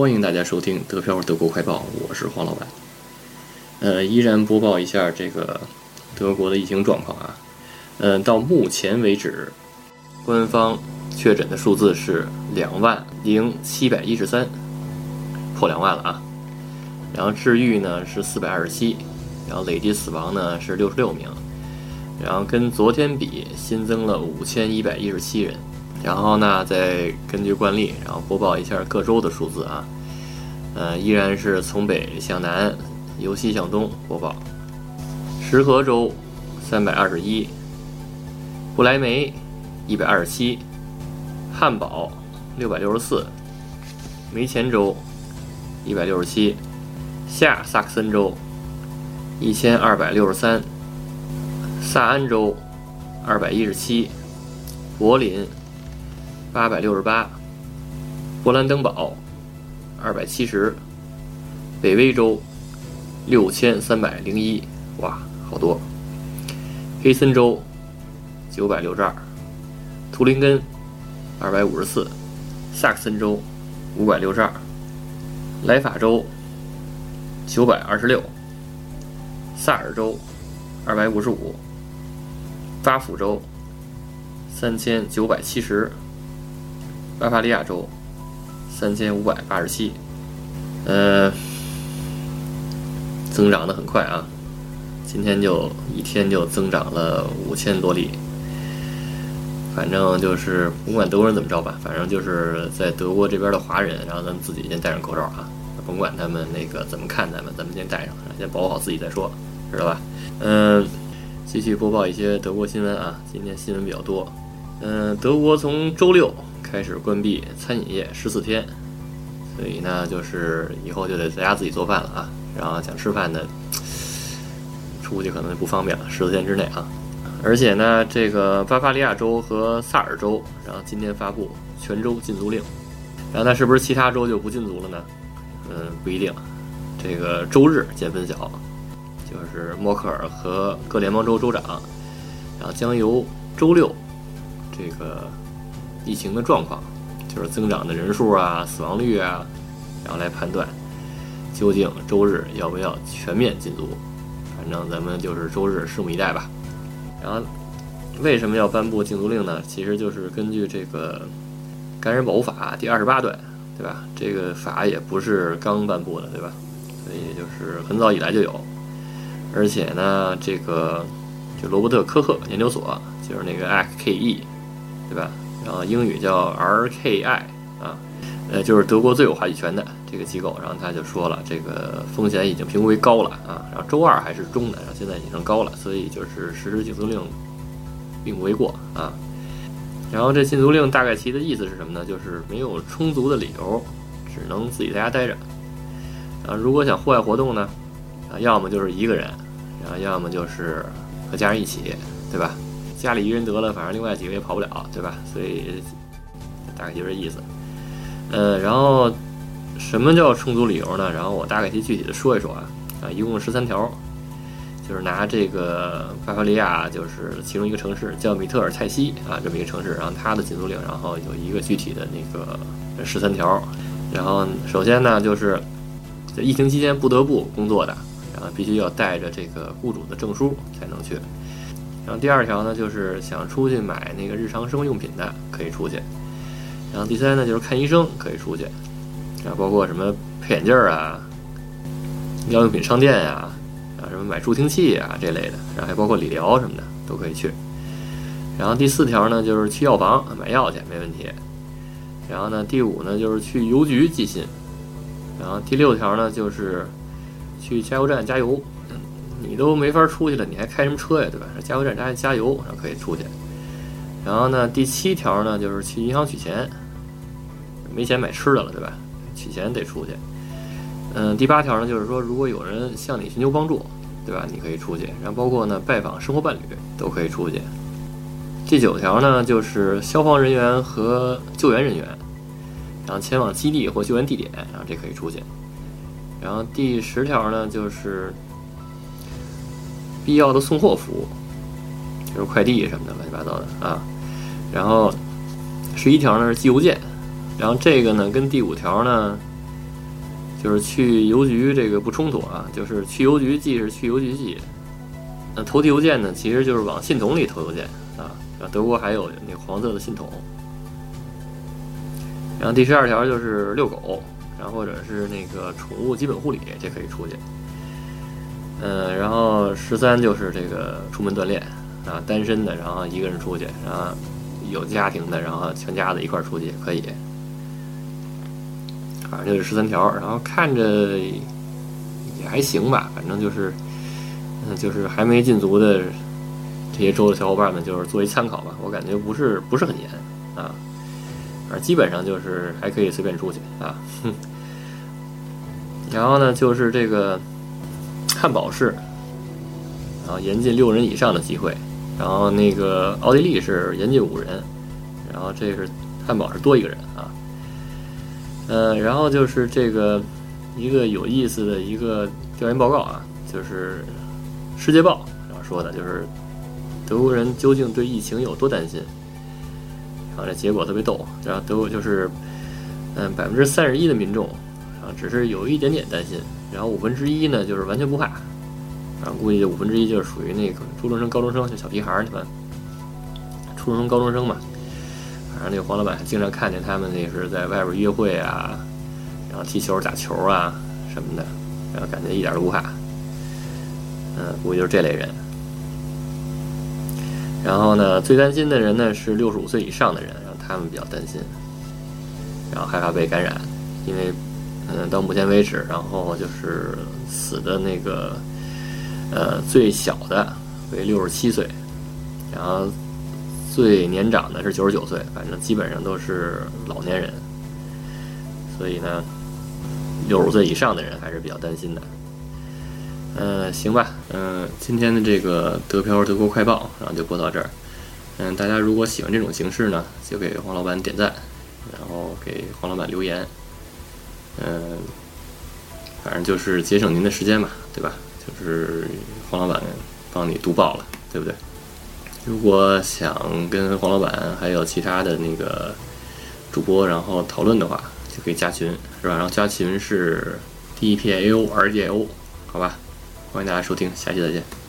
欢迎大家收听德漂德国快报，我是黄老板。呃，依然播报一下这个德国的疫情状况啊。嗯，到目前为止，官方确诊的数字是两万零七百一十三，破两万了啊。然后治愈呢是四百二十七，然后累计死亡呢是六十六名。然后跟昨天比新增了五千一百一十七人，然后呢再根据惯例，然后播报一下各州的数字啊，呃依然是从北向南，由西向东播报。石河州三百二十一，不来梅一百二十七，汉堡六百六十四，梅前州一百六十七，下萨克森州一千二百六十三。萨安州二百一十七，柏林八百六十八，勃兰登堡二百七十，北威州六千三百零一，哇，好多！黑森州九百六十二，图林根二百五十四，萨克森州五百六十二，莱法州九百二十六，萨尔州二百五十五。巴甫州三千九百七十，巴伐利亚州三千五百八十七，呃，增长的很快啊！今天就一天就增长了五千多例。反正就是不管德国人怎么着吧，反正就是在德国这边的华人，然后咱们自己先戴上口罩啊，甭管他们那个怎么看咱们，咱们先戴上，先保护好自己再说，知道吧？嗯。继续播报一些德国新闻啊，今天新闻比较多。嗯，德国从周六开始关闭餐饮业十四天，所以呢，就是以后就得在家自己做饭了啊。然后想吃饭的，出去可能就不方便了，十四天之内啊。而且呢，这个巴伐利亚州和萨尔州，然后今天发布全州禁足令。然后那是不是其他州就不禁足了呢？嗯，不一定。这个周日见分晓。就是默克尔和各联邦州州长，然后将由周六这个疫情的状况，就是增长的人数啊、死亡率啊，然后来判断究竟周日要不要全面禁足。反正咱们就是周日拭目以待吧。然后为什么要颁布禁足令呢？其实就是根据这个《感染保护法》第二十八段，对吧？这个法也不是刚颁布的，对吧？所以就是很早以来就有。而且呢，这个就罗伯特科赫研究所，就是那个 RKE，对吧？然后英语叫 RKI 啊，呃，就是德国最有话语权的这个机构。然后他就说了，这个风险已经评估为高了啊。然后周二还是中的，然后现在已经高了，所以就是实施禁足令并不为过啊。然后这禁足令大概其的意思是什么呢？就是没有充足的理由，只能自己在家待着。啊，如果想户外活动呢？啊，要么就是一个人，然后要么就是和家人一起，对吧？家里一人得了，反正另外几个也跑不了，对吧？所以大概就这意思。呃，然后什么叫充足理由呢？然后我大概去具体的说一说啊。啊，一共十三条，就是拿这个巴伐利亚，就是其中一个城市叫米特尔蔡西啊，这么一个城市，然后它的禁足令，然后有一个具体的那个十三条。然后首先呢，就是在疫情期间不得不工作的。然后，必须要带着这个雇主的证书才能去。然后第二条呢，就是想出去买那个日常生活用品的可以出去。然后第三呢，就是看医生可以出去。啊，包括什么配眼镜啊、医疗用品商店呀、啊什么买助听器啊这类的，然后还包括理疗什么的都可以去。然后第四条呢，就是去药房买药去没问题。然后呢，第五呢，就是去邮局寄信。然后第六条呢，就是。去加油站加油，你都没法出去了，你还开什么车呀，对吧？加油站加加油，然后可以出去。然后呢，第七条呢，就是去银行取钱，没钱买吃的了，对吧？取钱得出去。嗯，第八条呢，就是说如果有人向你寻求帮助，对吧？你可以出去。然后包括呢，拜访生活伴侣都可以出去。第九条呢，就是消防人员和救援人员，然后前往基地或救援地点，然后这可以出去。然后第十条呢，就是必要的送货服务，就是快递什么的乱七八糟的啊。然后十一条呢是寄邮件，然后这个呢跟第五条呢就是去邮局这个不冲突啊，就是去邮局寄是去邮局寄，那投递邮件呢，其实就是往信筒里投邮件啊。德国还有那个黄色的信筒。然后第十二条就是遛狗，然后或者是那个宠物基本护理，这可以出去。嗯，然后十三就是这个出门锻炼啊，单身的，然后一个人出去，然后有家庭的，然后全家子一块儿出去也可以。反正就是十三条，然后看着也还行吧，反正就是，嗯，就是还没禁足的这些州的小伙伴们，就是作为参考吧。我感觉不是不是很严啊。啊，基本上就是还可以随便出去啊。哼然后呢，就是这个汉堡是，然后严禁六人以上的机会。然后那个奥地利是严禁五人，然后这是汉堡是多一个人啊。呃，然后就是这个一个有意思的一个调研报告啊，就是《世界报》然后说的，就是德国人究竟对疫情有多担心。啊，这结果特别逗，然后德国就是，嗯，百分之三十一的民众，啊，只是有一点点担心，然后五分之一呢就是完全不怕，然后，估计这五分之一就是属于那个初中生、高中生，就小屁孩儿，你们，初中生、高中生嘛，反正那个黄老板经常看见他们那是在外边约会啊，然后踢球、打球啊什么的，然后感觉一点都不怕，嗯，估计就是这类人。然后呢，最担心的人呢是六十五岁以上的人，然后他们比较担心，然后害怕被感染，因为，嗯，到目前为止，然后就是死的那个，呃，最小的为六十七岁，然后最年长的是九十九岁，反正基本上都是老年人，所以呢，六十岁以上的人还是比较担心的。嗯，行吧，嗯，今天的这个德漂德国快报，然后就播到这儿。嗯，大家如果喜欢这种形式呢，就给黄老板点赞，然后给黄老板留言。嗯，反正就是节省您的时间嘛，对吧？就是黄老板帮你读报了，对不对？如果想跟黄老板还有其他的那个主播然后讨论的话，就可以加群，是吧？然后加群是 D P A O R G I O，好吧？欢迎大家收听，下期再见。